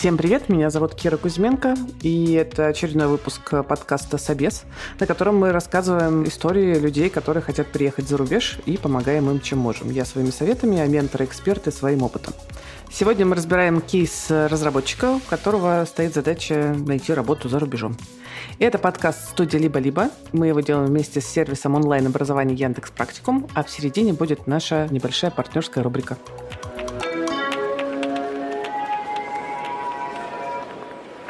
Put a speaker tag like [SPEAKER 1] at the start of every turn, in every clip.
[SPEAKER 1] Всем привет, меня зовут Кира Кузьменко, и это очередной выпуск подкаста «Собес», на котором мы рассказываем истории людей, которые хотят приехать за рубеж, и помогаем им, чем можем. Я своими советами, а менторы, эксперты своим опытом. Сегодня мы разбираем кейс разработчика, у которого стоит задача найти работу за рубежом. Это подкаст студии «Либо-либо». Мы его делаем вместе с сервисом онлайн-образования Яндекс Практикум, а в середине будет наша небольшая партнерская рубрика.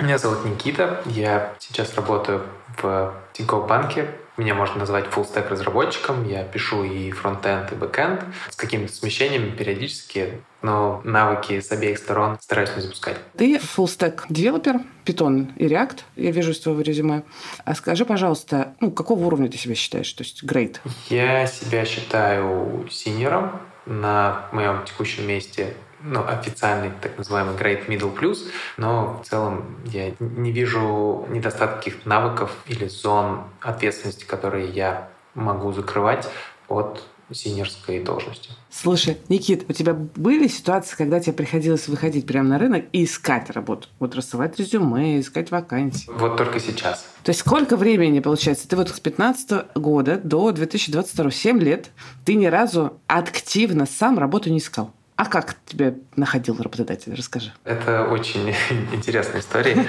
[SPEAKER 2] Меня зовут Никита, я сейчас работаю в Тинькофф банке. Меня можно назвать full-stack разработчиком. Я пишу и фронтенд, и бэкенд с какими-то смещениями периодически, но навыки с обеих сторон стараюсь не запускать.
[SPEAKER 1] Ты full-stack developer, Python и React, я вижу из твоего резюме. А скажи, пожалуйста, ну, какого уровня ты себя считаешь? То есть grade?
[SPEAKER 2] Я себя считаю сеньором на моем текущем месте ну, официальный так называемый Great Middle Plus, но в целом я не вижу недостатка каких-то навыков или зон ответственности, которые я могу закрывать от синерской должности.
[SPEAKER 1] Слушай, Никит, у тебя были ситуации, когда тебе приходилось выходить прямо на рынок и искать работу? Вот рассылать резюме, искать вакансии?
[SPEAKER 2] Вот только сейчас.
[SPEAKER 1] То есть сколько времени, получается? Ты вот с 15 года до 2022, 7 лет, ты ни разу активно сам работу не искал? А как тебя находил работодатель? Расскажи.
[SPEAKER 2] Это очень интересная история.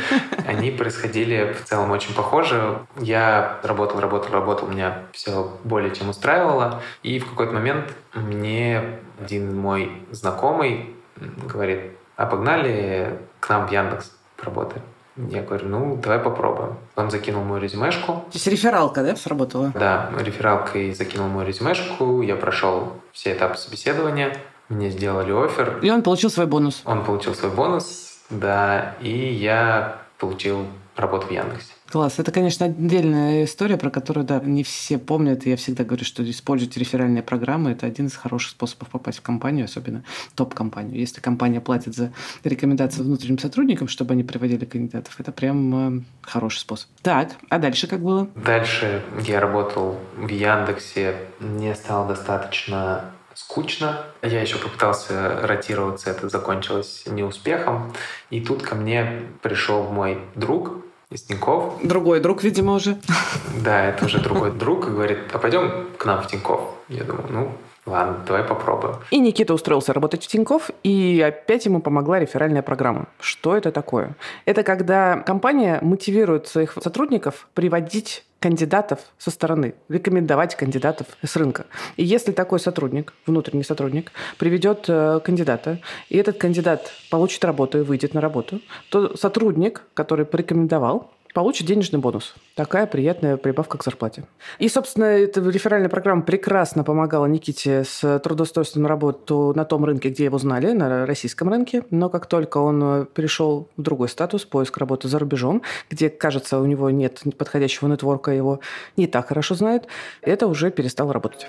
[SPEAKER 2] Они происходили в целом очень похоже. Я работал, работал, работал, меня все более чем устраивало. И в какой-то момент мне один мой знакомый говорит, а погнали к нам в Яндекс работать. Я говорю, ну, давай попробуем. Он закинул мою резюмешку. То
[SPEAKER 1] есть рефералка, да, сработала?
[SPEAKER 2] Да, рефералкой закинул мою резюмешку. Я прошел все этапы собеседования. Мне сделали офер.
[SPEAKER 1] И он получил свой бонус.
[SPEAKER 2] Он получил свой бонус, да, и я получил работу в Яндексе.
[SPEAKER 1] Класс. Это, конечно, отдельная история, про которую, да, не все помнят. Я всегда говорю, что используйте реферальные программы. Это один из хороших способов попасть в компанию, особенно топ-компанию. Если компания платит за рекомендации внутренним сотрудникам, чтобы они приводили кандидатов, это прям э, хороший способ. Так, а дальше как было?
[SPEAKER 2] Дальше я работал в Яндексе. Мне стало достаточно скучно. Я еще попытался ротироваться, это закончилось неуспехом. И тут ко мне пришел мой друг из Тинькофф.
[SPEAKER 1] Другой друг, видимо, уже.
[SPEAKER 2] Да, это уже другой друг, и говорит, а пойдем к нам в Тинькофф. Я думаю, ну, Ладно, давай попробуем.
[SPEAKER 1] И Никита устроился работать в Тинькофф, и опять ему помогла реферальная программа. Что это такое? Это когда компания мотивирует своих сотрудников приводить кандидатов со стороны, рекомендовать кандидатов с рынка. И если такой сотрудник, внутренний сотрудник, приведет э, кандидата, и этот кандидат получит работу и выйдет на работу, то сотрудник, который порекомендовал, получит денежный бонус. Такая приятная прибавка к зарплате. И, собственно, эта реферальная программа прекрасно помогала Никите с трудоустройством на работу на том рынке, где его знали, на российском рынке. Но как только он перешел в другой статус, поиск работы за рубежом, где, кажется, у него нет подходящего нетворка, его не так хорошо знают, это уже перестало работать.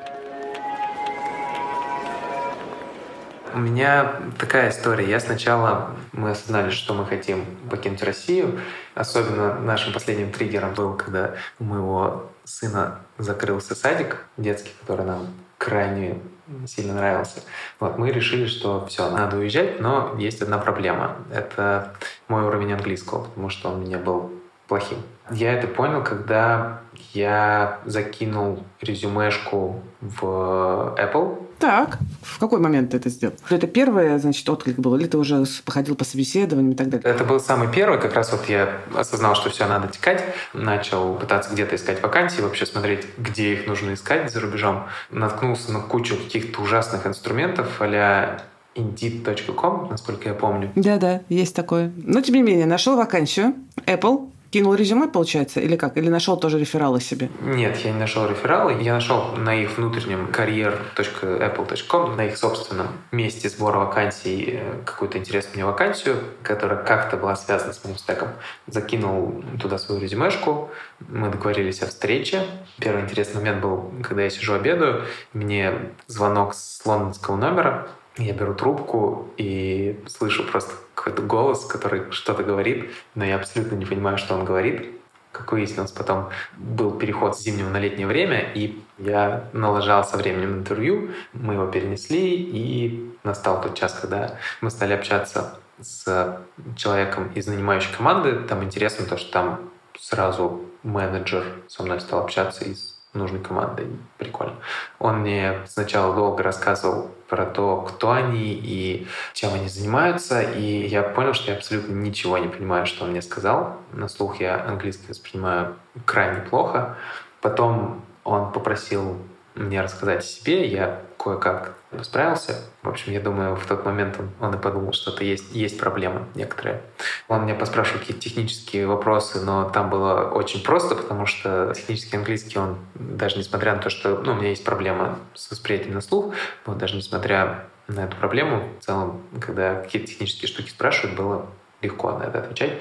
[SPEAKER 2] У меня такая история. Я сначала, мы осознали, что мы хотим покинуть Россию. Особенно нашим последним триггером был, когда у моего сына закрылся садик детский, который нам крайне сильно нравился. Вот, мы решили, что все, надо уезжать, но есть одна проблема. Это мой уровень английского, потому что он у меня был плохим. Я это понял, когда я закинул резюмешку в Apple,
[SPEAKER 1] так, в какой момент ты это сделал? Это первое, значит, отклик был, или ты уже походил по собеседованиям и так далее?
[SPEAKER 2] Это был самый первый, как раз вот я осознал, что все, надо текать, начал пытаться где-то искать вакансии, вообще смотреть, где их нужно искать за рубежом. Наткнулся на кучу каких-то ужасных инструментов, а Indeed.com, насколько я помню.
[SPEAKER 1] Да-да, есть такое. Но, тем не менее, нашел вакансию Apple, Кинул резюме, получается, или как? Или нашел тоже рефералы себе?
[SPEAKER 2] Нет, я не нашел рефералы. Я нашел на их внутреннем career.apple.com, на их собственном месте сбора вакансий э, какую-то интересную мне вакансию, которая как-то была связана с моим стеком. Закинул туда свою резюмешку, мы договорились о встрече. Первый интересный момент был, когда я сижу обедаю, мне звонок с лондонского номера, я беру трубку и слышу просто какой-то голос, который что-то говорит, но я абсолютно не понимаю, что он говорит. Как выяснилось, потом был переход с зимнего на летнее время, и я налажал со временем интервью, мы его перенесли, и настал тот час, когда мы стали общаться с человеком из нанимающей команды. Там интересно то, что там сразу менеджер со мной стал общаться из нужной командой. Прикольно. Он мне сначала долго рассказывал про то, кто они и чем они занимаются, и я понял, что я абсолютно ничего не понимаю, что он мне сказал. На слух я английский воспринимаю крайне плохо. Потом он попросил мне рассказать о себе, я кое-как справился. В общем, я думаю, в тот момент он, он и подумал, что это есть, есть проблемы некоторые. Он меня поспрашивал какие-то технические вопросы, но там было очень просто, потому что технический английский, он даже несмотря на то, что ну, у меня есть проблема с восприятием на слух, но даже несмотря на эту проблему, в целом, когда какие-то технические штуки спрашивают, было легко на это отвечать.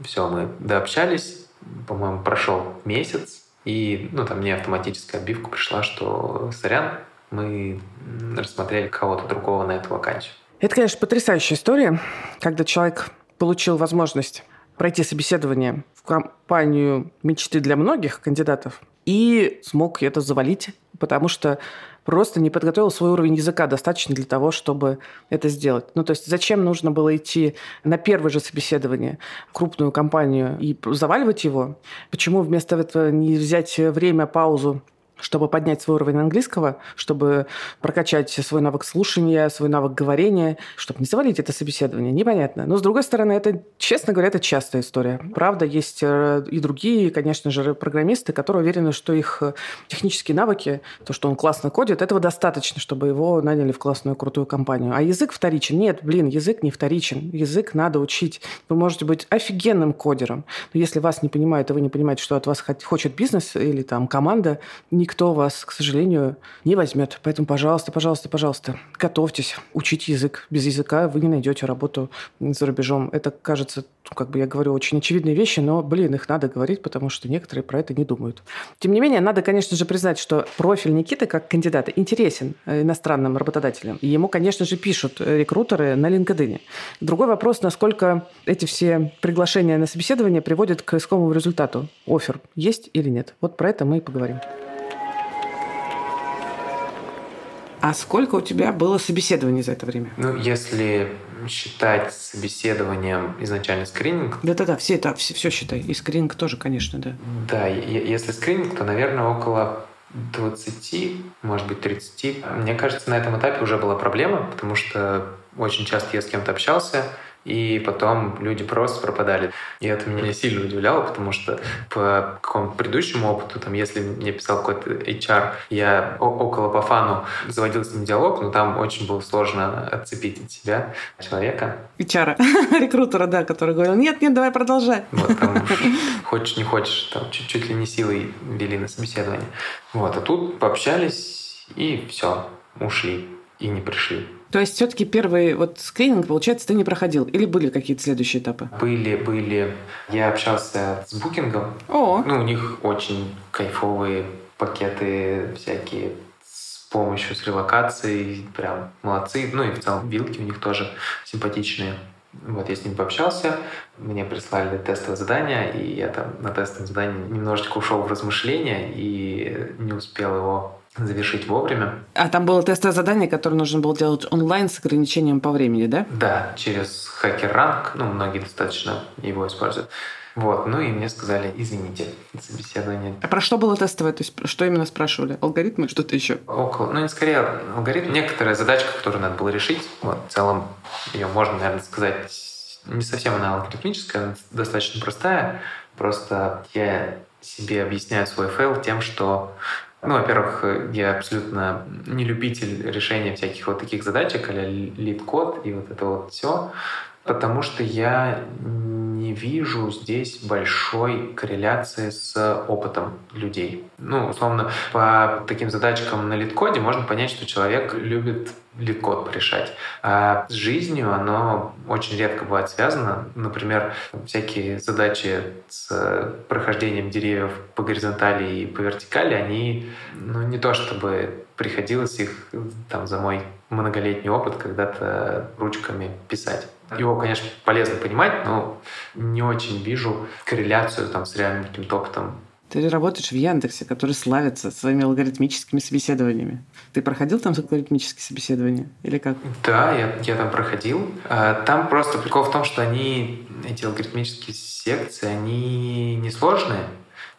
[SPEAKER 2] Все, мы дообщались, по-моему, прошел месяц, и ну, там мне автоматическая отбивка пришла, что сорян, мы рассмотрели кого-то другого на эту вакансию.
[SPEAKER 1] Это, конечно, потрясающая история, когда человек получил возможность пройти собеседование в компанию мечты для многих кандидатов и смог это завалить, потому что просто не подготовил свой уровень языка достаточно для того, чтобы это сделать. Ну, то есть зачем нужно было идти на первое же собеседование в крупную компанию и заваливать его? Почему вместо этого не взять время, паузу чтобы поднять свой уровень английского, чтобы прокачать свой навык слушания, свой навык говорения, чтобы не завалить это собеседование. Непонятно. Но, с другой стороны, это, честно говоря, это частая история. Правда, есть э, и другие, конечно же, программисты, которые уверены, что их э, технические навыки, то, что он классно кодит, этого достаточно, чтобы его наняли в классную, крутую компанию. А язык вторичен. Нет, блин, язык не вторичен. Язык надо учить. Вы можете быть офигенным кодером, но если вас не понимают, и вы не понимаете, что от вас хочет бизнес или там команда, не никто вас, к сожалению, не возьмет. Поэтому, пожалуйста, пожалуйста, пожалуйста, готовьтесь, учите язык. Без языка вы не найдете работу за рубежом. Это кажется, как бы я говорю, очень очевидные вещи, но, блин, их надо говорить, потому что некоторые про это не думают. Тем не менее, надо, конечно же, признать, что профиль Никиты как кандидата интересен иностранным работодателям. И ему, конечно же, пишут рекрутеры на LinkedIn. Другой вопрос, насколько эти все приглашения на собеседование приводят к искомому результату. Офер есть или нет? Вот про это мы и поговорим. А сколько у тебя было собеседований за это время?
[SPEAKER 2] Ну, если считать собеседованием изначально скрининг...
[SPEAKER 1] Да-да-да, все это, все, все считай. И скрининг тоже, конечно, да.
[SPEAKER 2] Да, если скрининг, то, наверное, около 20, может быть, 30. Мне кажется, на этом этапе уже была проблема, потому что очень часто я с кем-то общался, и потом люди просто пропадали. И это меня сильно удивляло, потому что по какому-то предыдущему опыту, там, если мне писал какой-то HR, я около по фану заводил с ним диалог, но там очень было сложно отцепить от себя человека.
[SPEAKER 1] HR, рекрутера, да, который говорил, нет, нет, давай продолжай.
[SPEAKER 2] Вот, там хочешь, не хочешь, там чуть-чуть ли не силой вели на собеседование. Вот, а тут пообщались, и все, ушли и не пришли.
[SPEAKER 1] То есть все-таки первый вот скрининг, получается, ты не проходил? Или были какие-то следующие этапы?
[SPEAKER 2] Были, были. Я общался с букингом.
[SPEAKER 1] О.
[SPEAKER 2] Ну, у них очень кайфовые пакеты всякие с помощью с релокацией. Прям молодцы. Ну и в целом вилки у них тоже симпатичные. Вот я с ним пообщался, мне прислали тестовое задание, и я там на тестовом задании немножечко ушел в размышления и не успел его завершить вовремя.
[SPEAKER 1] А там было тестовое задание, которое нужно было делать онлайн с ограничением по времени, да?
[SPEAKER 2] Да, через хакер-ранг. Ну, многие достаточно его используют. Вот, ну и мне сказали, извините, собеседование.
[SPEAKER 1] А про что было тестовое? То есть что именно спрашивали? Алгоритмы, что-то еще?
[SPEAKER 2] Около, ну не скорее алгоритм, некоторая задачка, которую надо было решить. Вот, в целом ее можно, наверное, сказать, не совсем она алгоритмическая, она достаточно простая. Просто я себе объясняю свой фейл тем, что ну, во-первых, я абсолютно не любитель решения всяких вот таких задачек, а LeetCode и вот это вот все, потому что я не вижу здесь большой корреляции с опытом людей. Ну, условно, по таким задачкам на литкоде можно понять, что человек любит лид-код порешать. А с жизнью оно очень редко бывает связано. Например, всякие задачи с прохождением деревьев по горизонтали и по вертикали, они ну, не то чтобы приходилось их там за мой многолетний опыт когда-то ручками писать. Его, конечно, полезно понимать, но не очень вижу корреляцию там, с реальным каким-то опытом
[SPEAKER 1] Ты работаешь в Яндексе, который славится своими алгоритмическими собеседованиями. Ты проходил там алгоритмические собеседования или как?
[SPEAKER 2] Да, я, я там проходил. А, там просто прикол в том, что они, эти алгоритмические секции, они несложные.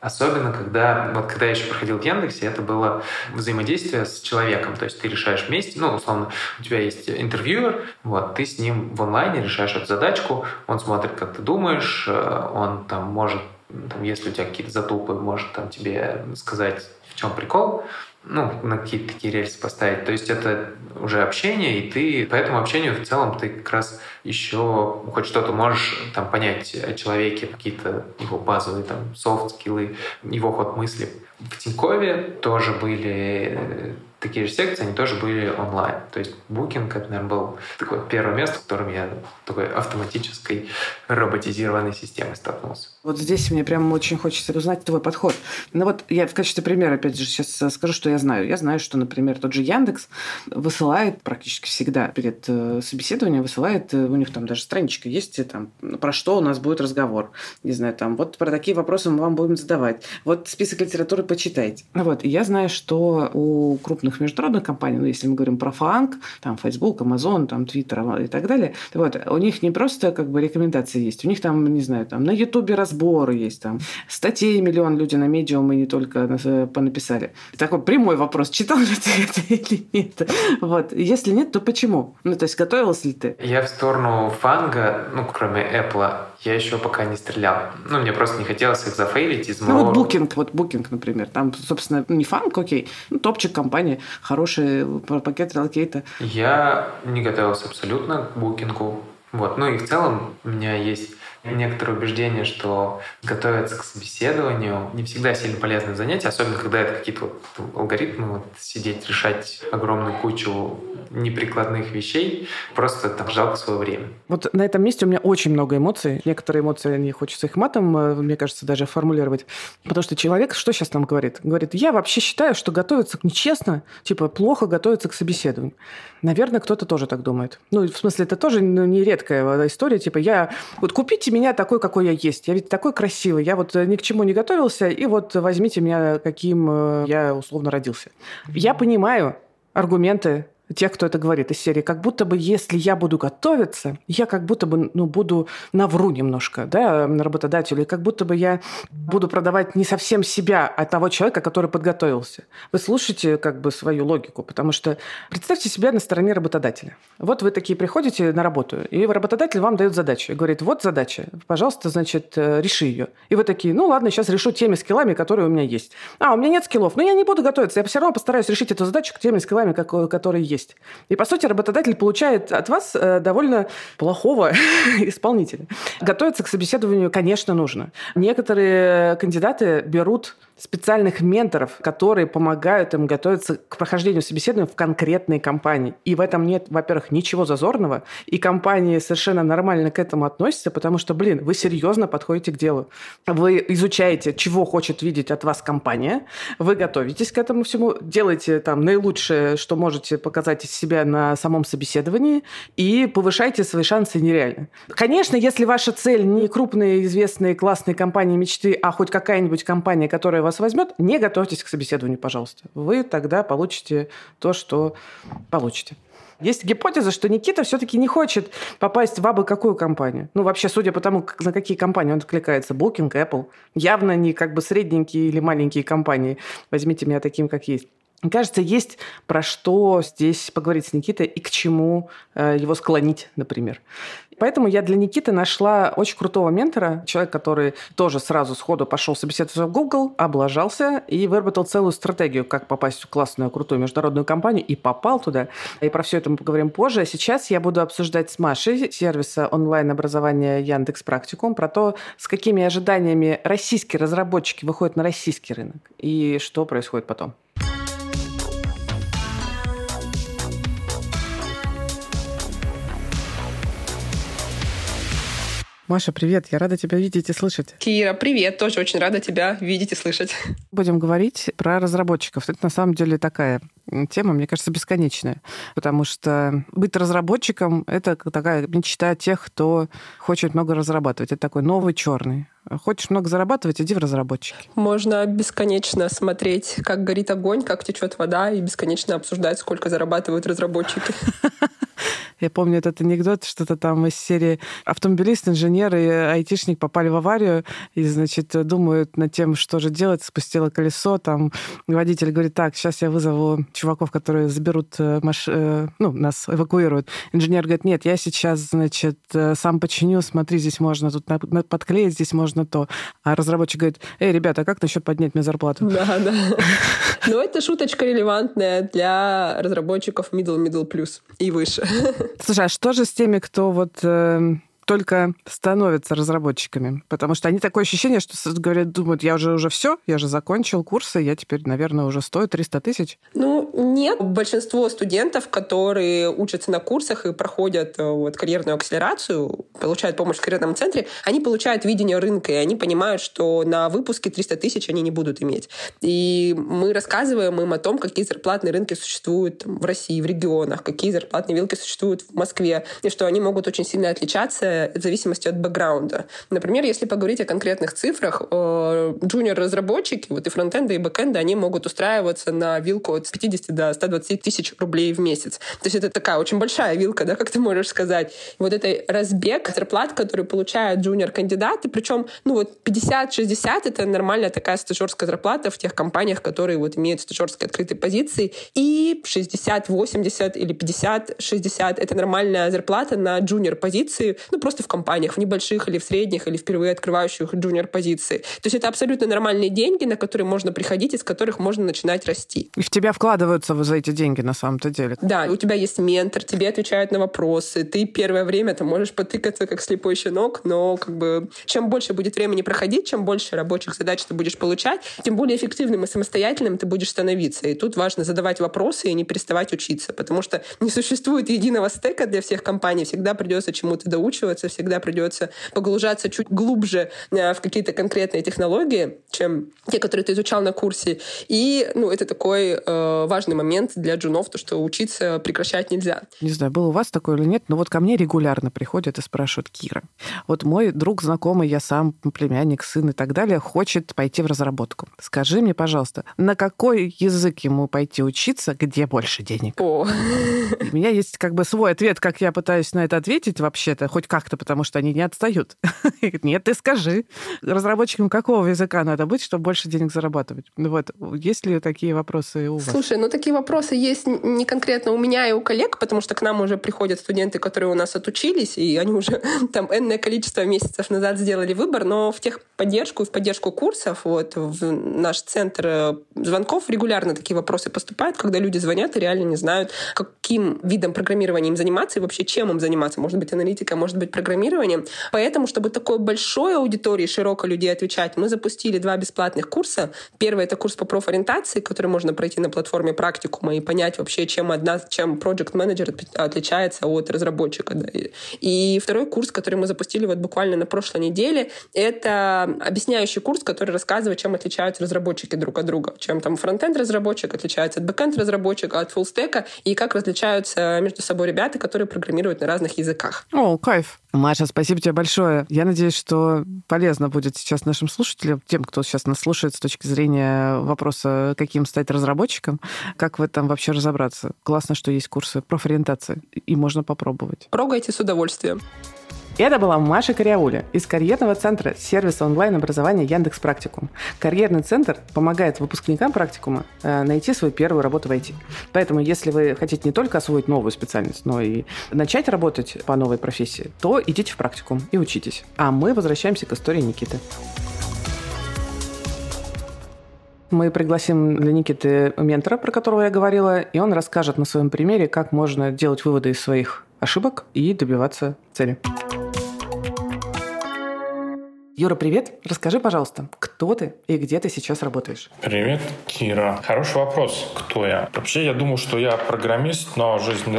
[SPEAKER 2] Особенно, когда, вот когда я еще проходил в Яндексе, это было взаимодействие с человеком. То есть ты решаешь вместе, ну, условно, у тебя есть интервьюер, вот, ты с ним в онлайне решаешь эту задачку, он смотрит, как ты думаешь, э, он там может, там, если у тебя какие-то затупы, может там тебе сказать, в чем прикол, ну, на какие-то такие рельсы поставить. То есть это уже общение, и ты по этому общению в целом ты как раз еще хоть что-то можешь там понять о человеке, какие-то его базовые там софт-скиллы, его ход мысли. В Тинькове тоже были э, такие же секции, они тоже были онлайн. То есть Booking, это, наверное, был такое первое место, в котором я такой автоматической роботизированной системой столкнулся.
[SPEAKER 1] Вот здесь мне прям очень хочется узнать твой подход. Ну вот я в качестве примера, опять же, сейчас скажу, что я знаю. Я знаю, что, например, тот же Яндекс высылает практически всегда перед э, собеседованием, высылает, э, у них там даже страничка есть, там, про что у нас будет разговор. Не знаю, там, вот про такие вопросы мы вам будем задавать. Вот список литературы почитайте. Вот, я знаю, что у крупных международных компаний, ну, если мы говорим про фанк, там, Facebook, Amazon, там, Twitter и так далее, вот, у них не просто как бы рекомендации есть, у них там, не знаю, там, на Ютубе разборы есть, там, статей миллион люди на медиум и не только понаписали. Такой прямой вопрос, читал ли ты это или нет? Вот, если нет, то почему? Ну, то есть, готовился ли ты?
[SPEAKER 2] Я в сторону фанга, ну, кроме Apple, я еще пока не стрелял. Ну, мне просто не хотелось их зафейлить из
[SPEAKER 1] моего... Ну, вот Booking, вот Booking, например. Там, собственно, не фанк, окей, ну, топчик компании, хороший пакет релокейта.
[SPEAKER 2] Я не готовился абсолютно к букингу. Вот. Ну и в целом у меня есть некоторое убеждение, что готовиться к собеседованию не всегда сильно полезное занятие, особенно когда это какие-то вот алгоритмы, вот сидеть, решать огромную кучу неприкладных вещей, просто там жалко свое время.
[SPEAKER 1] Вот на этом месте у меня очень много эмоций. Некоторые эмоции не хочется их матом, э, мне кажется, даже формулировать. Потому что человек что сейчас нам говорит? Говорит, я вообще считаю, что готовиться нечестно, типа плохо готовиться к собеседованию. Наверное, кто-то тоже так думает. Ну, в смысле, это тоже ну, не редкая история. Типа, я... Вот купите меня такой, какой я есть. Я ведь такой красивый. Я вот э, ни к чему не готовился, и вот возьмите меня, каким э, я условно родился. Я понимаю аргументы тех, кто это говорит из серии, как будто бы, если я буду готовиться, я как будто бы, ну, буду навру немножко, да, работодателю, и как будто бы я буду продавать не совсем себя, а того человека, который подготовился. Вы слушайте как бы свою логику, потому что представьте себя на стороне работодателя. Вот вы такие приходите на работу, и работодатель вам дает задачу, и говорит, вот задача, пожалуйста, значит, э, реши ее. И вы такие, ну, ладно, сейчас решу теми скиллами, которые у меня есть. А, у меня нет скиллов, но я не буду готовиться, я все равно постараюсь решить эту задачу теми скиллами, которые есть есть. И, по сути, работодатель получает от вас э, довольно плохого исполнителя. Готовиться к собеседованию, конечно, нужно. Некоторые кандидаты берут специальных менторов, которые помогают им готовиться к прохождению собеседования в конкретной компании. И в этом нет, во-первых, ничего зазорного, и компании совершенно нормально к этому относятся, потому что, блин, вы серьезно подходите к делу. Вы изучаете, чего хочет видеть от вас компания, вы готовитесь к этому всему, делаете там наилучшее, что можете показать из себя на самом собеседовании, и повышаете свои шансы нереально. Конечно, если ваша цель не крупные, известные, классные компании мечты, а хоть какая-нибудь компания, которая вас возьмет, не готовьтесь к собеседованию, пожалуйста. Вы тогда получите то, что получите. Есть гипотеза, что Никита все-таки не хочет попасть в абы какую компанию. Ну, вообще, судя по тому, на какие компании он откликается, Booking, Apple, явно не как бы средненькие или маленькие компании. Возьмите меня таким, как есть. Кажется, есть про что здесь поговорить с Никитой и к чему э, его склонить, например. Поэтому я для Никиты нашла очень крутого ментора, человек, который тоже сразу сходу пошел собеседоваться в Google, облажался и выработал целую стратегию, как попасть в классную, крутую международную компанию, и попал туда. И про все это мы поговорим позже. А сейчас я буду обсуждать с Машей сервиса онлайн-образования Яндекс Практикум про то, с какими ожиданиями российские разработчики выходят на российский рынок и что происходит потом. Маша, привет, я рада тебя видеть и слышать.
[SPEAKER 3] Кира, привет, тоже очень рада тебя видеть и слышать.
[SPEAKER 1] Будем говорить про разработчиков. Это на самом деле такая тема, мне кажется, бесконечная, потому что быть разработчиком — это такая мечта тех, кто хочет много разрабатывать. Это такой новый черный. Хочешь много зарабатывать, иди в разработчики.
[SPEAKER 3] Можно бесконечно смотреть, как горит огонь, как течет вода, и бесконечно обсуждать, сколько зарабатывают разработчики.
[SPEAKER 1] Я помню этот анекдот, что-то там из серии автомобилист, инженер и айтишник попали в аварию и, значит, думают над тем, что же делать. Спустило колесо, там водитель говорит, так, сейчас я вызову чуваков, которые заберут э, маш... Э, ну, нас эвакуируют. Инженер говорит, нет, я сейчас, значит, э, сам починю, смотри, здесь можно тут подклеить, здесь можно то. А разработчик говорит, эй, ребята, а как насчет поднять мне зарплату?
[SPEAKER 3] Да, да. Но это шуточка релевантная для разработчиков middle-middle плюс и выше.
[SPEAKER 1] Слушай, а что же с теми, кто вот э, только становятся разработчиками. Потому что они такое ощущение, что говорят, думают, я уже уже все, я же закончил курсы, я теперь, наверное, уже стою 300 тысяч.
[SPEAKER 3] Ну, нет. Большинство студентов, которые учатся на курсах и проходят э, вот, карьерную акселерацию, получают помощь в карьерном центре, они получают видение рынка, и они понимают, что на выпуске 300 тысяч они не будут иметь. И мы рассказываем им о том, какие зарплатные рынки существуют в России, в регионах, какие зарплатные вилки существуют в Москве, и что они могут очень сильно отличаться в зависимости от бэкграунда. Например, если поговорить о конкретных цифрах, э, джуниор-разработчики, вот и фронтенда, и бэкенда, они могут устраиваться на вилку от 50 до 120 тысяч рублей в месяц. То есть это такая очень большая вилка, да, как ты можешь сказать. Вот это разбег зарплат, который получают джуниор-кандидаты, причем, ну вот 50-60 это нормальная такая стажерская зарплата в тех компаниях, которые вот имеют стажерские открытые позиции, и 60-80 или 50-60 это нормальная зарплата на джуниор-позиции, ну, просто в компаниях, в небольших или в средних, или впервые открывающих джуниор-позиции. То есть это абсолютно нормальные деньги, на которые можно приходить, из которых можно начинать расти.
[SPEAKER 1] И в тебя вкладываются за эти деньги на самом-то деле.
[SPEAKER 3] Да, у тебя есть ментор, тебе отвечают на вопросы, ты первое время ты можешь потыкаться как слепой щенок, но как бы чем больше будет времени проходить, чем больше рабочих задач ты будешь получать, тем более эффективным и самостоятельным ты будешь становиться. И тут важно задавать вопросы и не переставать учиться, потому что не существует единого стека для всех компаний, всегда придется чему-то доучиваться, оказывается, всегда придется погружаться чуть глубже э, в какие-то конкретные технологии, чем те, которые ты изучал на курсе. И ну, это такой э, важный момент для джунов, то, что учиться прекращать нельзя.
[SPEAKER 1] Не знаю, было у вас такое или нет, но вот ко мне регулярно приходят и спрашивают, Кира, вот мой друг, знакомый, я сам, племянник, сын и так далее, хочет пойти в разработку. Скажи мне, пожалуйста, на какой язык ему пойти учиться, где больше денег?
[SPEAKER 3] О.
[SPEAKER 1] У меня есть как бы свой ответ, как я пытаюсь на это ответить вообще-то, хоть как как-то, потому что они не отстают. Нет, ты скажи. Разработчикам какого языка надо быть, чтобы больше денег зарабатывать? Ну вот, есть ли такие вопросы у вас?
[SPEAKER 3] Слушай, ну такие вопросы есть не конкретно у меня и у коллег, потому что к нам уже приходят студенты, которые у нас отучились, и они уже там энное количество месяцев назад сделали выбор, но в техподдержку и в поддержку курсов, вот в наш центр э, звонков регулярно такие вопросы поступают, когда люди звонят и реально не знают, каким видом программирования им заниматься и вообще чем им заниматься. Может быть, аналитика, может быть, программированием. Поэтому, чтобы такой большой аудитории, широкой людей отвечать, мы запустили два бесплатных курса. Первый — это курс по профориентации, который можно пройти на платформе практикума и понять вообще, чем одна, чем project менеджер отличается от разработчика. И второй курс, который мы запустили вот буквально на прошлой неделе, это объясняющий курс, который рассказывает, чем отличаются разработчики друг от друга. Чем там фронтенд разработчик отличается от бэкенд разработчика, от фуллстека, и как различаются между собой ребята, которые программируют на разных языках.
[SPEAKER 1] О, кайф. Маша, спасибо тебе большое. Я надеюсь, что полезно будет сейчас нашим слушателям, тем, кто сейчас нас слушает с точки зрения вопроса, каким стать разработчиком, как в этом вообще разобраться. Классно, что есть курсы профориентации, и можно попробовать.
[SPEAKER 3] Пробуйте с удовольствием.
[SPEAKER 1] Это была Маша Кариауля из карьерного центра сервиса онлайн-образования Яндекс Практикум. Карьерный центр помогает выпускникам практикума э, найти свою первую работу в IT. Поэтому, если вы хотите не только освоить новую специальность, но и начать работать по новой профессии, то идите в практикум и учитесь. А мы возвращаемся к истории Никиты. Мы пригласим для Никиты ментора, про которого я говорила, и он расскажет на своем примере, как можно делать выводы из своих ошибок и добиваться цели. Юра, привет. Расскажи, пожалуйста, кто ты и где ты сейчас работаешь?
[SPEAKER 4] Привет, Кира. Хороший вопрос. Кто я? Вообще, я думал, что я программист, но жизнь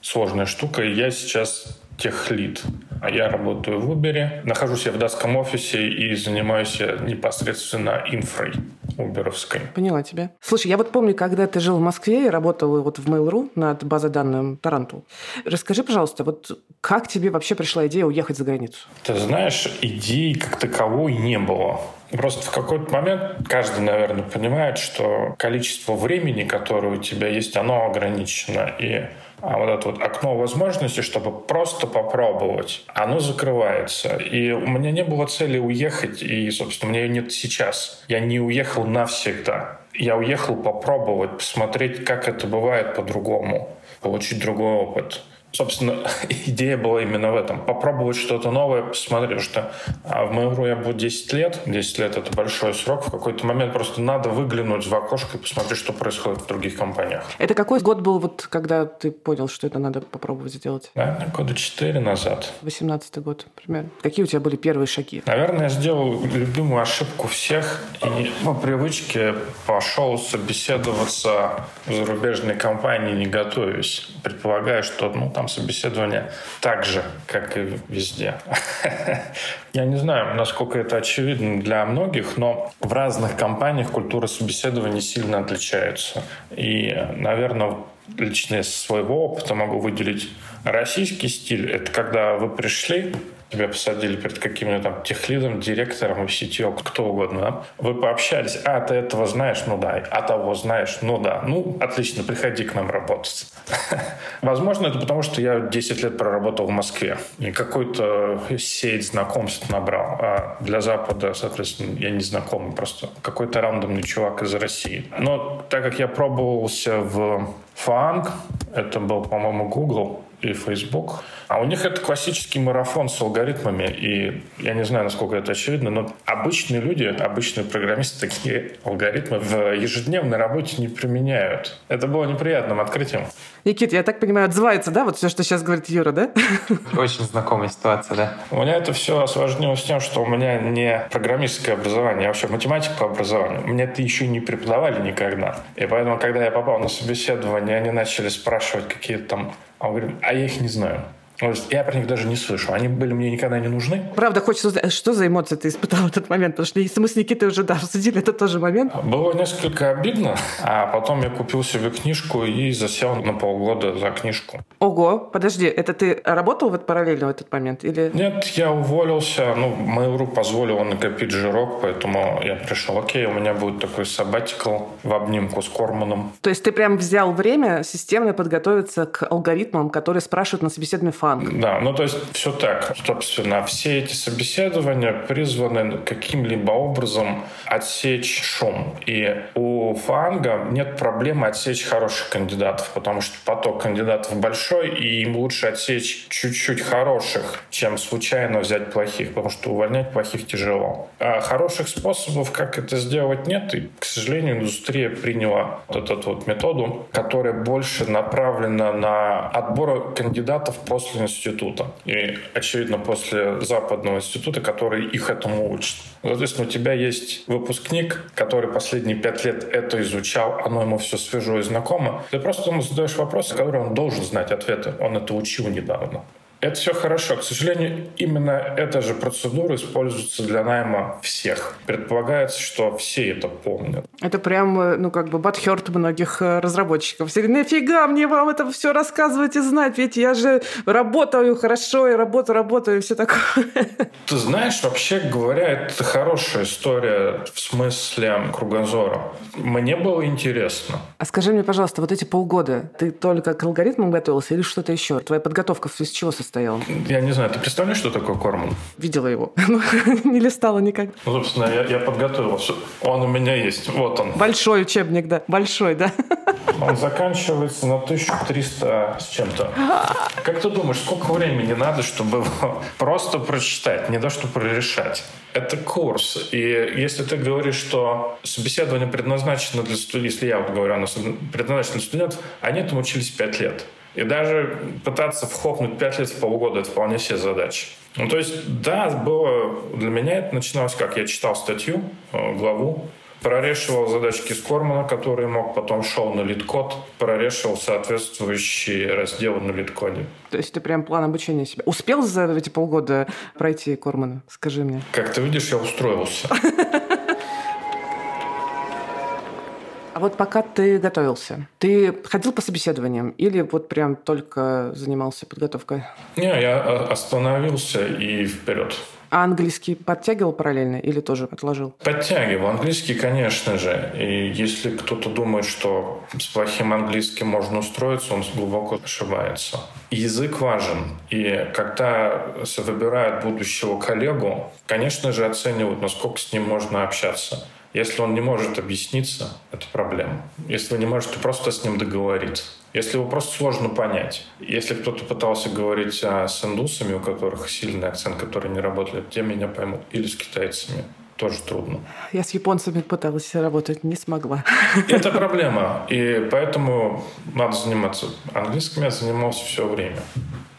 [SPEAKER 4] сложная штука, и я сейчас техлид. А я работаю в Uber, нахожусь я в датском офисе и занимаюсь непосредственно инфрой уберовской.
[SPEAKER 1] Поняла тебя. Слушай, я вот помню, когда ты жил в Москве и работал вот в Mail.ru над базой данных Тарантул. Расскажи, пожалуйста, вот как тебе вообще пришла идея уехать за границу?
[SPEAKER 4] Ты знаешь, идеи как таковой не было. Просто в какой-то момент каждый, наверное, понимает, что количество времени, которое у тебя есть, оно ограничено. И а вот это вот окно возможностей, чтобы просто попробовать, оно закрывается. И у меня не было цели уехать, и, собственно, у меня ее нет сейчас. Я не уехал навсегда. Я уехал попробовать, посмотреть, как это бывает по-другому, получить другой опыт собственно, идея была именно в этом. Попробовать что-то новое, посмотреть, что а в Mail.ru я буду 10 лет. 10 лет — это большой срок. В какой-то момент просто надо выглянуть в окошко и посмотреть, что происходит в других компаниях.
[SPEAKER 1] Это какой год был, вот, когда ты понял, что это надо попробовать сделать?
[SPEAKER 4] Наверное, года 4 назад.
[SPEAKER 1] 18 год, примерно. Какие у тебя были первые шаги?
[SPEAKER 4] Наверное, я сделал любимую ошибку всех и по привычке пошел собеседоваться в зарубежной компании, не готовясь. Предполагая, что ну, там там собеседование так же, как и везде. Я не знаю, насколько это очевидно для многих, но в разных компаниях культура собеседования сильно отличается. И, наверное, лично из своего опыта могу выделить российский стиль. Это когда вы пришли, тебя посадили перед каким-то там техлидом, директором CTO, кто угодно, да? Вы пообщались, а, ты этого знаешь, ну да, а того знаешь, ну да, ну, отлично, приходи к нам работать. Возможно, это потому, что я 10 лет проработал в Москве и какой-то сеть знакомств набрал. А для Запада, соответственно, я не знакомый, просто какой-то рандомный чувак из России. Но так как я пробовался в Фанг, это был, по-моему, Google, и Facebook. А у них это классический марафон с алгоритмами. И я не знаю, насколько это очевидно, но обычные люди, обычные программисты такие алгоритмы в ежедневной работе не применяют. Это было неприятным открытием.
[SPEAKER 1] Никит, я так понимаю, отзывается, да, вот все, что сейчас говорит Юра, да?
[SPEAKER 2] Очень знакомая ситуация, да.
[SPEAKER 4] У меня это все осложнилось тем, что у меня не программистское образование, а вообще математик по образованию. Мне это еще не преподавали никогда. И поэтому, когда я попал на собеседование, они начали спрашивать какие-то там а говорит, а я их не знаю. Я про них даже не слышу. Они были мне никогда не нужны.
[SPEAKER 1] Правда, хочется узнать, что за эмоции ты испытал в этот момент? Потому что мы с Никитой уже да, обсудили это тоже момент.
[SPEAKER 4] Было несколько обидно, а потом я купил себе книжку и засел на полгода за книжку.
[SPEAKER 1] Ого, подожди, это ты работал вот параллельно в этот момент? Или...
[SPEAKER 4] Нет, я уволился. Ну, Mail.ru позволила накопить жирок, поэтому я пришел, окей, у меня будет такой сабатикл в обнимку с Корманом.
[SPEAKER 1] То есть ты прям взял время системно подготовиться к алгоритмам, которые спрашивают на собеседовании фанк.
[SPEAKER 4] Да, ну то есть все так. Собственно, все эти собеседования призваны каким-либо образом отсечь шум. И у фанга нет проблемы отсечь хороших кандидатов, потому что поток кандидатов большой, и им лучше отсечь чуть-чуть хороших, чем случайно взять плохих, потому что увольнять плохих тяжело. А хороших способов, как это сделать, нет. И, к сожалению, индустрия приняла вот эту вот методу, которая больше направлена на отбор кандидатов после после института. И, очевидно, после западного института, который их этому учит. Соответственно, у тебя есть выпускник, который последние пять лет это изучал, оно ему все свежо и знакомо. Ты просто ему задаешь вопросы, которые он должен знать ответы. Он это учил недавно. Это все хорошо. К сожалению, именно эта же процедура используется для найма всех. Предполагается, что все это помнят.
[SPEAKER 1] Это прям, э, ну, как бы бадхерт многих э, разработчиков. Все говорят, нафига мне вам это все рассказывать и знать, ведь я же работаю хорошо, и работаю, работаю, и все такое.
[SPEAKER 4] Ты знаешь, вообще говоря, это хорошая история в смысле кругозора. Мне было интересно.
[SPEAKER 1] А скажи мне, пожалуйста, вот эти полгода, ты только к алгоритмам готовился или что-то еще? Твоя подготовка из чего состоит? Стоял.
[SPEAKER 4] Я не знаю, ты представляешь, что такое Корман?
[SPEAKER 1] Видела его. Ну, не листала никогда.
[SPEAKER 4] Ну, собственно, я, я подготовился. Он у меня есть. Вот он.
[SPEAKER 1] Большой учебник, да. Большой, да.
[SPEAKER 4] Он заканчивается на 1300 с чем-то. Как ты думаешь, сколько времени надо, чтобы его просто прочитать, не то, чтобы прорешать? Это курс. И если ты говоришь, что собеседование предназначено для студентов, если я вот говорю, оно предназначено для студентов, они этому учились 5 лет. И даже пытаться впихнуть 5 лет в полгода — это вполне себе задача. Ну, то есть, да, было для меня это начиналось как? Я читал статью, э, главу, прорешивал задачки с Кормана, которые мог, потом шел на LeetCode, прорешивал соответствующие разделы на литкоде.
[SPEAKER 1] То есть ты прям план обучения себе. Успел за эти полгода пройти Кормана? Скажи мне.
[SPEAKER 4] Как ты видишь, я устроился.
[SPEAKER 1] А вот пока ты готовился, ты ходил по собеседованиям или вот прям только занимался подготовкой?
[SPEAKER 4] Не, я а, остановился и вперед.
[SPEAKER 1] А английский подтягивал параллельно или тоже отложил?
[SPEAKER 4] Подтягивал. Английский, конечно же. И если кто-то думает, что с плохим английским можно устроиться, он глубоко ошибается. Язык важен. И когда выбирают будущего коллегу, конечно же, оценивают, насколько с ним можно общаться. Если он не может объясниться, это проблема. Если вы не можете просто с ним договориться. Если его просто сложно понять. Если кто-то пытался говорить а, с индусами, у которых сильный акцент, которые не работали, те меня поймут. Или с китайцами. Тоже трудно.
[SPEAKER 1] Я с японцами пыталась работать, не смогла.
[SPEAKER 4] Это проблема. И поэтому надо заниматься английским. Я занимался все время.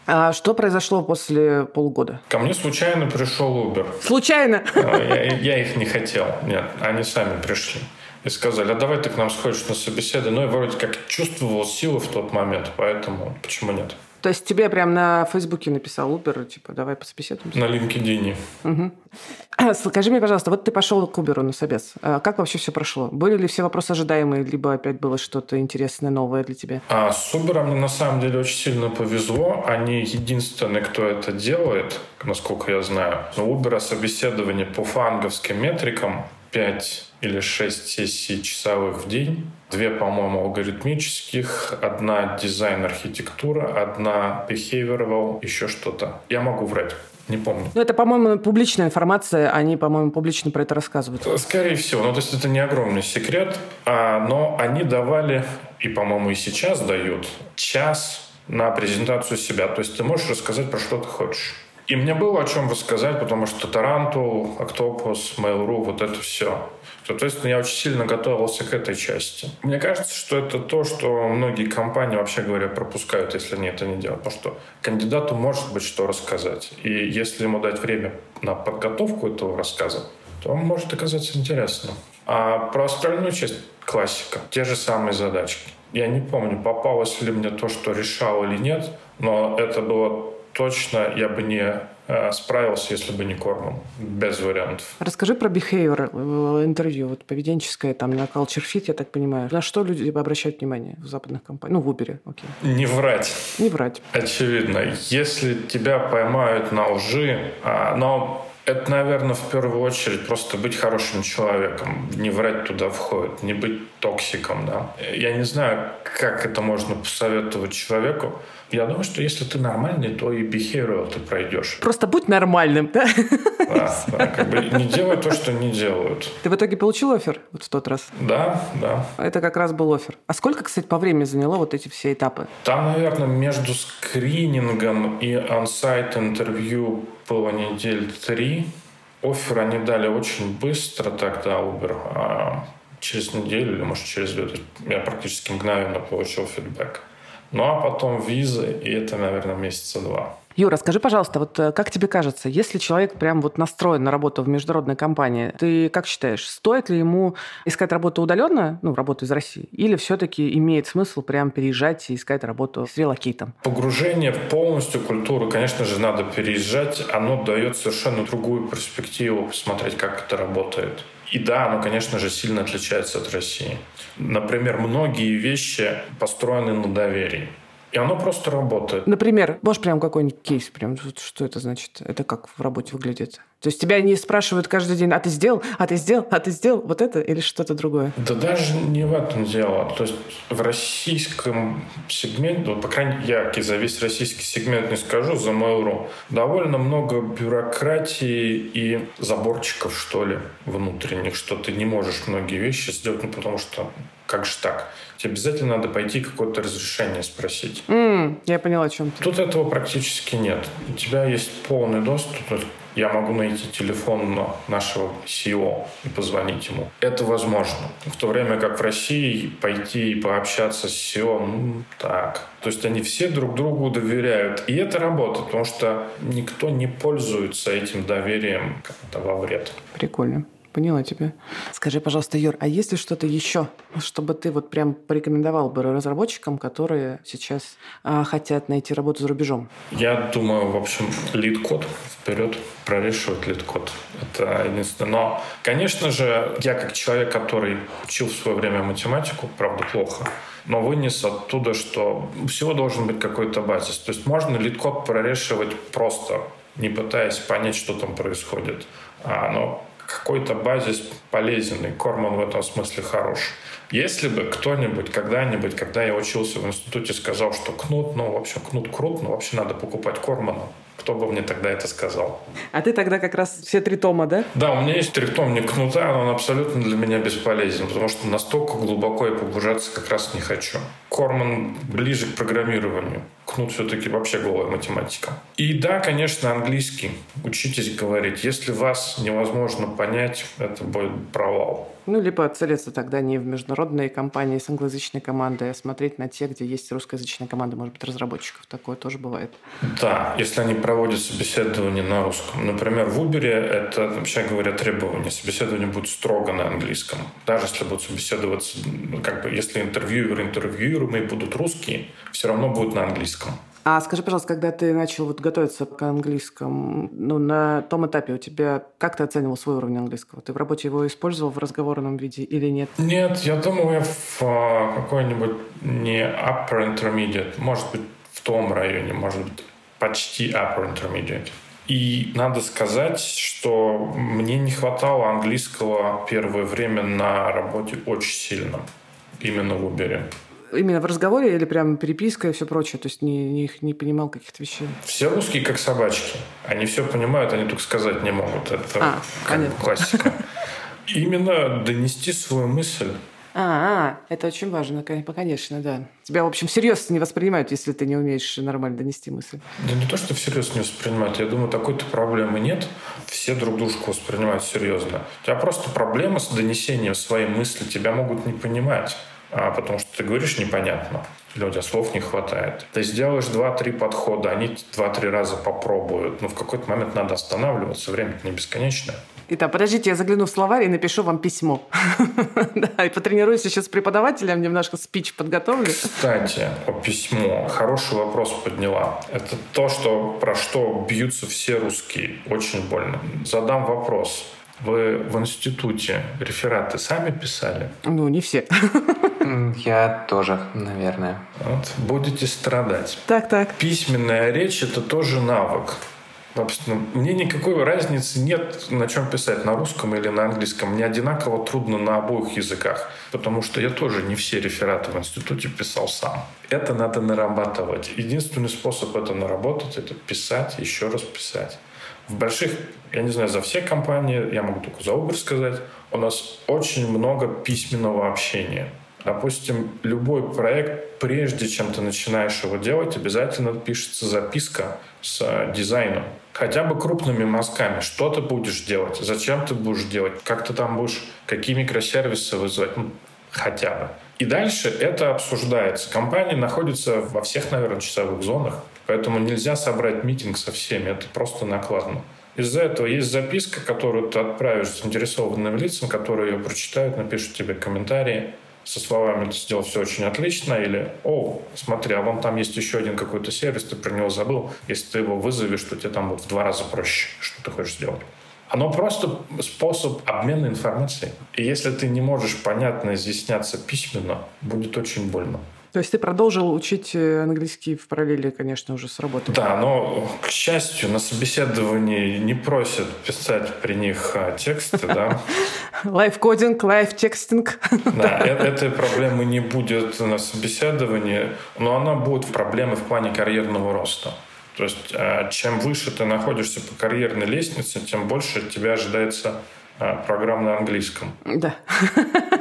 [SPEAKER 1] А что произошло после полугода?
[SPEAKER 4] Ко мне случайно пришел Uber.
[SPEAKER 1] Случайно?
[SPEAKER 4] А, я, я их не хотел. Нет, они сами пришли. И сказали, а давай ты к нам сходишь на собеседование. Ну, я вроде как чувствовал силы в тот момент, поэтому почему нет?
[SPEAKER 1] То есть тебе прям на Фейсбуке написал Uber, типа, давай пособеседуемся?
[SPEAKER 4] На LinkedIn.
[SPEAKER 1] Угу. Скажи мне, пожалуйста, вот ты пошел к Uber на собес. А как вообще все прошло? Были ли все вопросы ожидаемые, либо опять было что-то интересное, новое для тебя?
[SPEAKER 4] А с Uber мне на самом деле очень сильно повезло. Они единственные, кто это делает, насколько я знаю. У Uber собеседование по фанговским метрикам 5 или 6 сессий часовых в день. Две, по-моему, алгоритмических, одна дизайн-архитектура, одна behavioral, еще что-то. Я могу врать. Не помню.
[SPEAKER 1] Ну, это, по-моему, публичная информация. Они, по-моему, публично про это рассказывают.
[SPEAKER 4] Скорее всего. Ну, то есть это не огромный секрет. А, но они давали, и, по-моему, и сейчас дают, час на презентацию себя. То есть ты можешь рассказать, про что ты хочешь. И мне было о чем рассказать, потому что Тарантул, Octopus, Mail.ru, вот это все. Соответственно, я очень сильно готовился к этой части. Мне кажется, что это то, что многие компании, вообще говоря, пропускают, если они это не делают. Потому что кандидату может быть что рассказать. И если ему дать время на подготовку этого рассказа, то он может оказаться интересным. А про остальную часть классика. Те же самые задачки. Я не помню, попалось ли мне то, что решал или нет, но это было точно я бы не э, справился, если бы не Корман. Без вариантов.
[SPEAKER 1] Расскажи про behavior э, интервью, вот поведенческое, там, на culture fit, я так понимаю. На что люди обращают внимание в западных компаниях? Ну, в Uber, окей.
[SPEAKER 4] Не врать.
[SPEAKER 1] Не врать.
[SPEAKER 4] Очевидно. Если тебя поймают на лжи, а, но это, наверное, в первую очередь просто быть хорошим человеком. Не врать туда входит, не быть токсиком. Да? Я не знаю, как это можно посоветовать человеку. Я думаю, что если ты нормальный, то и behavioral ты пройдешь.
[SPEAKER 1] Просто будь нормальным, да?
[SPEAKER 4] Да, да, как бы не делай то, что не делают.
[SPEAKER 1] Ты в итоге получил офер вот в тот раз?
[SPEAKER 4] Да, да.
[SPEAKER 1] Это как раз был офер. А сколько, кстати, по времени заняло вот эти все этапы?
[SPEAKER 4] Там, наверное, между скринингом и онсайт интервью было недель три. Офер они дали очень быстро тогда, Uber. А через неделю или, может, через две. Я практически мгновенно получил фидбэк. Ну, а потом визы, и это, наверное, месяца два.
[SPEAKER 1] Юра, скажи, пожалуйста, вот э, как тебе кажется, если человек прям вот настроен на работу в международной компании, ты как считаешь, стоит ли ему искать работу удаленно, ну, работу из России, или все-таки имеет смысл прям переезжать и искать работу с релокейтом?
[SPEAKER 4] Погружение в полностью культуру, конечно же, надо переезжать. Оно дает совершенно другую перспективу посмотреть, как это работает. И да, оно, конечно же, сильно отличается от России. Например, многие вещи построены на доверии. И оно просто работает.
[SPEAKER 1] Например, можешь прям какой-нибудь кейс, прям, что это значит? Это как в работе выглядит? То есть тебя не спрашивают каждый день, а ты сделал, а ты сделал, а ты сделал вот это или что-то другое?
[SPEAKER 4] Да даже не в этом дело. То есть в российском сегменте, ну, по крайней мере, я за весь российский сегмент не скажу, за Mail.ru, довольно много бюрократии и заборчиков, что ли, внутренних, что ты не можешь многие вещи сделать, ну, потому что как же так? Тебе обязательно надо пойти какое-то разрешение спросить.
[SPEAKER 1] Mm, я поняла, о чем ты.
[SPEAKER 4] Тут этого практически нет. У тебя есть полный доступ. Я могу найти телефон нашего CEO и позвонить ему. Это возможно. В то время как в России пойти и пообщаться с CEO, ну так. То есть они все друг другу доверяют. И это работает, потому что никто не пользуется этим доверием как-то во вред.
[SPEAKER 1] Прикольно. Поняла тебя. Скажи, пожалуйста, Юр, а есть ли что-то еще, чтобы ты вот прям порекомендовал бы разработчикам, которые сейчас а, хотят найти работу за рубежом?
[SPEAKER 4] Я думаю, в общем, LeetCode вперед, прорешивать LeetCode. Это единственное. Но, конечно же, я как человек, который учил в свое время математику, правда, плохо, но вынес оттуда, что всего должен быть какой-то базис. То есть можно LeetCode прорешивать просто, не пытаясь понять, что там происходит. А, но какой-то базис полезен, и Корман в этом смысле хорош. Если бы кто-нибудь когда-нибудь, когда я учился в институте, сказал, что Кнут, ну, в общем, Кнут крут, но вообще надо покупать Кормана, кто бы мне тогда это сказал?
[SPEAKER 1] А ты тогда как раз все три тома, да?
[SPEAKER 4] Да, у меня есть тритомник кнута, но он абсолютно для меня бесполезен, потому что настолько глубоко я погружаться как раз не хочу. Корман ближе к программированию. Кнут все-таки вообще голая математика. И да, конечно, английский. Учитесь говорить. Если вас невозможно понять, это будет провал.
[SPEAKER 1] Ну, либо целиться тогда не в международные компании с англоязычной командой, а смотреть на те, где есть русскоязычная команда, может быть, разработчиков. Такое тоже бывает.
[SPEAKER 4] Да, если они проводят собеседование на русском. Например, в Uber это, вообще говоря, требование. Собеседование будет строго на английском. Даже если будут собеседоваться, ну, как бы, если интервьюеры, интервьюируемые будут русские, все равно будут на английском.
[SPEAKER 1] А скажи, пожалуйста, когда ты начал вот готовиться к английскому, ну, на том этапе у тебя, как ты оценивал свой уровень английского? Ты в работе его использовал в разговорном виде или нет?
[SPEAKER 4] Нет, я думаю, я в а, какой-нибудь не upper intermediate, может быть, в том районе, может быть, почти upper intermediate. И надо сказать, что мне не хватало английского первое время на работе очень сильно. Именно в Uber.
[SPEAKER 1] Именно в разговоре или прям переписка и все прочее? То есть не, не, не понимал каких-то вещей?
[SPEAKER 4] Все русские как собачки. Они все понимают, они только сказать не могут. Это а, как бы классика. Именно донести свою мысль.
[SPEAKER 1] А, а, это очень важно, конечно, да. Тебя, в общем, всерьез не воспринимают, если ты не умеешь нормально донести мысль.
[SPEAKER 4] Да не то, что всерьез не воспринимают. Я думаю, такой-то проблемы нет. Все друг дружку воспринимают серьезно. У тебя просто проблема с донесением своей мысли. Тебя могут не понимать а потому что ты говоришь непонятно, у тебя слов не хватает. Ты сделаешь два-три подхода, они два-три раза попробуют, но в какой-то момент надо останавливаться, время не бесконечное.
[SPEAKER 1] Итак, подождите, я загляну в словарь и напишу вам письмо. да, и потренируюсь еще с преподавателем, немножко спич подготовлю.
[SPEAKER 4] Кстати, о письмо. Хороший вопрос подняла. Это то, что, про что бьются все русские. Очень больно. Задам вопрос. Вы в институте рефераты сами писали?
[SPEAKER 1] Ну, не все.
[SPEAKER 2] Я тоже, наверное.
[SPEAKER 4] Вот, будете страдать.
[SPEAKER 1] Так, так.
[SPEAKER 4] Письменная речь — это тоже навык. Собственно, мне никакой разницы нет, на чем писать, на русском или на английском. Мне одинаково трудно на обоих языках, потому что я тоже не все рефераты в институте писал сам. Это надо нарабатывать. Единственный способ это наработать — это писать, еще раз писать. В больших, я не знаю, за все компании, я могу только за Uber сказать, у нас очень много письменного общения. Допустим, любой проект, прежде чем ты начинаешь его делать, обязательно пишется записка с э, дизайном. Хотя бы крупными мазками. Что ты будешь делать? Зачем ты будешь делать? Как ты там будешь? Какие микросервисы вызвать? Ну, хотя бы. И дальше это обсуждается. Компания находится во всех, наверное, часовых зонах. Поэтому нельзя собрать митинг со всеми, это просто накладно. Из-за этого есть записка, которую ты отправишь заинтересованным лицам, которые ее прочитают, напишут тебе комментарии со словами «ты сделал все очень отлично» или «О, смотри, а вон там есть еще один какой-то сервис, ты про него забыл, если ты его вызовешь, то тебе там будет в два раза проще, что ты хочешь сделать». Оно просто способ обмена информацией. И если ты не можешь понятно изъясняться письменно, будет очень больно.
[SPEAKER 1] То есть ты продолжил учить э, английский в параллели, конечно, уже с работой?
[SPEAKER 4] Да, но, к счастью, на собеседовании не просят писать при них а, тексты, да.
[SPEAKER 1] Live coding, live texting.
[SPEAKER 4] Да, э, этой проблемы не будет на собеседовании, но она будет проблемы в плане карьерного роста. То есть а, чем выше ты находишься по карьерной лестнице, тем больше от тебя ожидается а, программ на английском.
[SPEAKER 1] Да.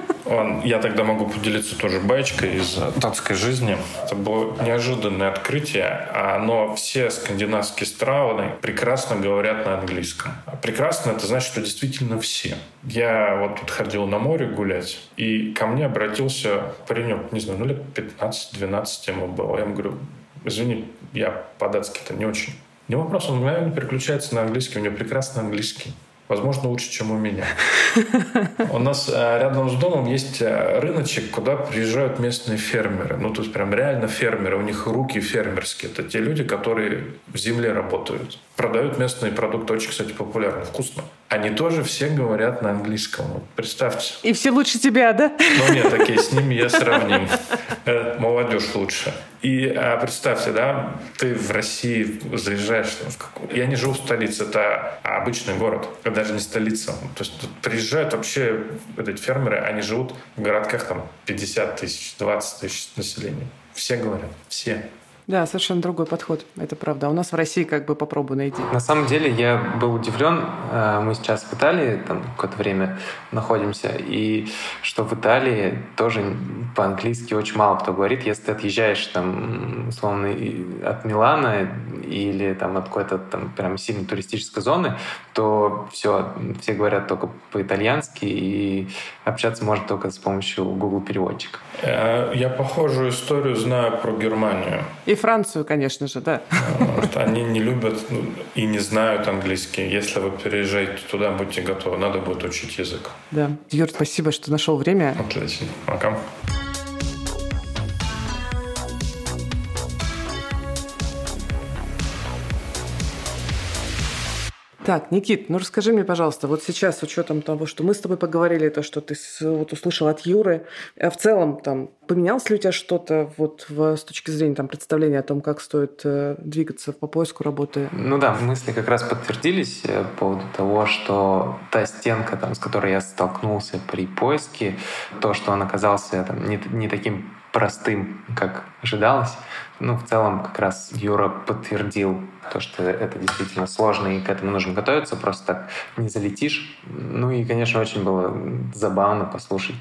[SPEAKER 4] Я тогда могу поделиться тоже баечкой из датской жизни. Это было неожиданное открытие, но все скандинавские страны прекрасно говорят на английском. Прекрасно это значит, что действительно все. Я вот тут ходил на море гулять, и ко мне обратился паренек, не знаю, ну лет 15-12 ему было. Я ему говорю, извини, я по-датски-то не очень. Не вопрос, он мгновенно переключается на английский, у него прекрасный английский. Возможно, лучше, чем у меня. У нас э, рядом с домом есть э, рыночек, куда приезжают местные фермеры. Ну, то есть прям реально фермеры. У них руки фермерские. Это те люди, которые в земле работают. Продают местные продукты. Очень, кстати, популярно. Вкусно. Они тоже все говорят на английском. Вот представьте.
[SPEAKER 1] И все лучше тебя, да?
[SPEAKER 4] Ну, нет, такие, с ними я сравним. Э, молодежь лучше. И а, представьте, да, ты в России заезжаешь в какую... Я не живу в столице, это обычный город, даже не столица. То есть тут приезжают вообще эти фермеры, они живут в городках там 50 тысяч, 20 тысяч населения. Все говорят, все.
[SPEAKER 1] Да, совершенно другой подход, это правда. А у нас в России как бы попробуй найти.
[SPEAKER 2] На самом деле я был удивлен, э, мы сейчас в Италии там какое-то время находимся, и что в Италии тоже по-английски очень мало кто говорит. Если ты отъезжаешь там, условно, от Милана или там от какой-то там прям сильно туристической зоны, то все, все говорят только по-итальянски, и общаться можно только с помощью Google переводчика.
[SPEAKER 4] Э, я похожую историю знаю про Германию.
[SPEAKER 1] И Францию, конечно же, да.
[SPEAKER 4] Что они не любят ну, и не знают английский. Если вы переезжаете туда, будьте готовы. Надо будет учить язык.
[SPEAKER 1] Да. Юр, спасибо, что нашел время.
[SPEAKER 4] Отлично. Пока.
[SPEAKER 1] Так, Никит, ну расскажи мне, пожалуйста, вот сейчас с учетом того, что мы с тобой поговорили, то, что ты вот услышал от Юры, а в целом там поменялось ли у тебя что-то вот в, с точки зрения там представления о том, как стоит э, двигаться по поиску работы?
[SPEAKER 2] Ну да, мысли как раз подтвердились э, по поводу того, что та стенка, там, с которой я столкнулся при поиске, то, что он оказался там, не, не таким простым, как ожидалось. Ну, в целом, как раз Юра подтвердил то, что это действительно сложно, и к этому нужно готовиться, просто так не залетишь. Ну и, конечно, очень было забавно послушать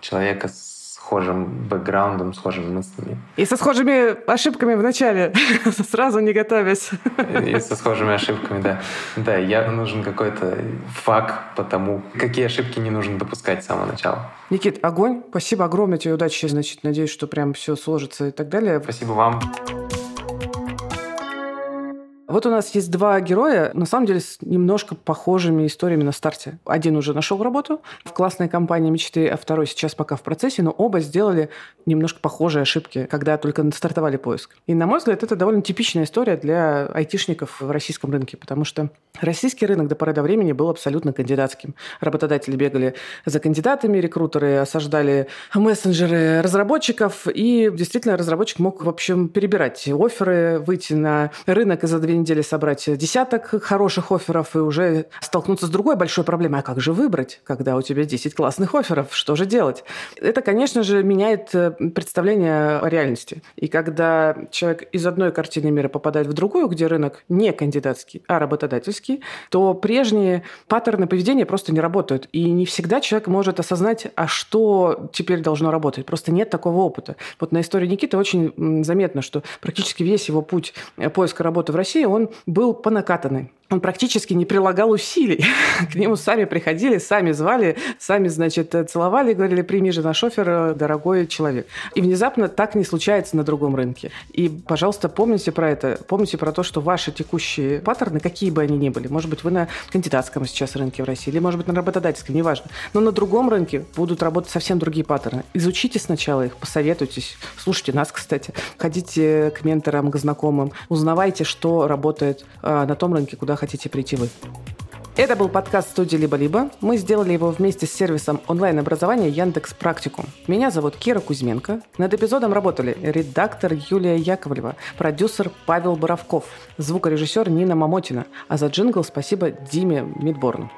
[SPEAKER 2] человека с схожим бэкграундом, схожими мыслями.
[SPEAKER 1] И со схожими ошибками в начале, сразу не готовясь.
[SPEAKER 2] И со схожими ошибками, да. Да, я нужен какой-то факт по тому, какие ошибки не нужно допускать с самого начала.
[SPEAKER 1] Никит, огонь. Спасибо огромное тебе, удачи. Значит, надеюсь, что прям все сложится и так далее.
[SPEAKER 2] Спасибо вам.
[SPEAKER 1] Вот у нас есть два героя, на самом деле, с немножко похожими историями на старте. Один уже нашел работу в классной компании мечты, а второй сейчас пока в процессе, но оба сделали немножко похожие ошибки, когда только стартовали поиск. И, на мой взгляд, это довольно типичная история для айтишников в российском рынке, потому что российский рынок до поры до времени был абсолютно кандидатским. Работодатели бегали за кандидатами, рекрутеры осаждали мессенджеры разработчиков, и действительно разработчик мог, в общем, перебирать оферы, выйти на рынок и за две недели собрать десяток хороших офферов и уже столкнуться с другой большой проблемой. А как же выбрать, когда у тебя 10 классных офферов? Что же делать? Это, конечно же, меняет э, представление о реальности. И когда человек из одной картины мира попадает в другую, где рынок не кандидатский, а работодательский, то прежние паттерны поведения просто не работают. И не всегда человек может осознать, а что теперь должно работать. Просто нет такого опыта. Вот на истории Никиты очень заметно, что практически весь его путь поиска работы в России он был по накатанной он практически не прилагал усилий. К нему сами приходили, сами звали, сами, значит, целовали, говорили, прими же наш офер, дорогой человек. И внезапно так не случается на другом рынке. И, пожалуйста, помните про это. Помните про то, что ваши текущие паттерны, какие бы они ни были, может быть, вы на кандидатском сейчас рынке в России, или, может быть, на работодательском, неважно. Но на другом рынке будут работать совсем другие паттерны. Изучите сначала их, посоветуйтесь. Слушайте нас, кстати. Ходите к менторам, к знакомым. Узнавайте, что работает э, на том рынке, куда хотите прийти вы. Это был подкаст студии «Либо-либо». Мы сделали его вместе с сервисом онлайн-образования Яндекс Практикум. Меня зовут Кира Кузьменко. Над эпизодом работали редактор Юлия Яковлева, продюсер Павел Боровков, звукорежиссер Нина Мамотина. А за джингл спасибо Диме Мидборну.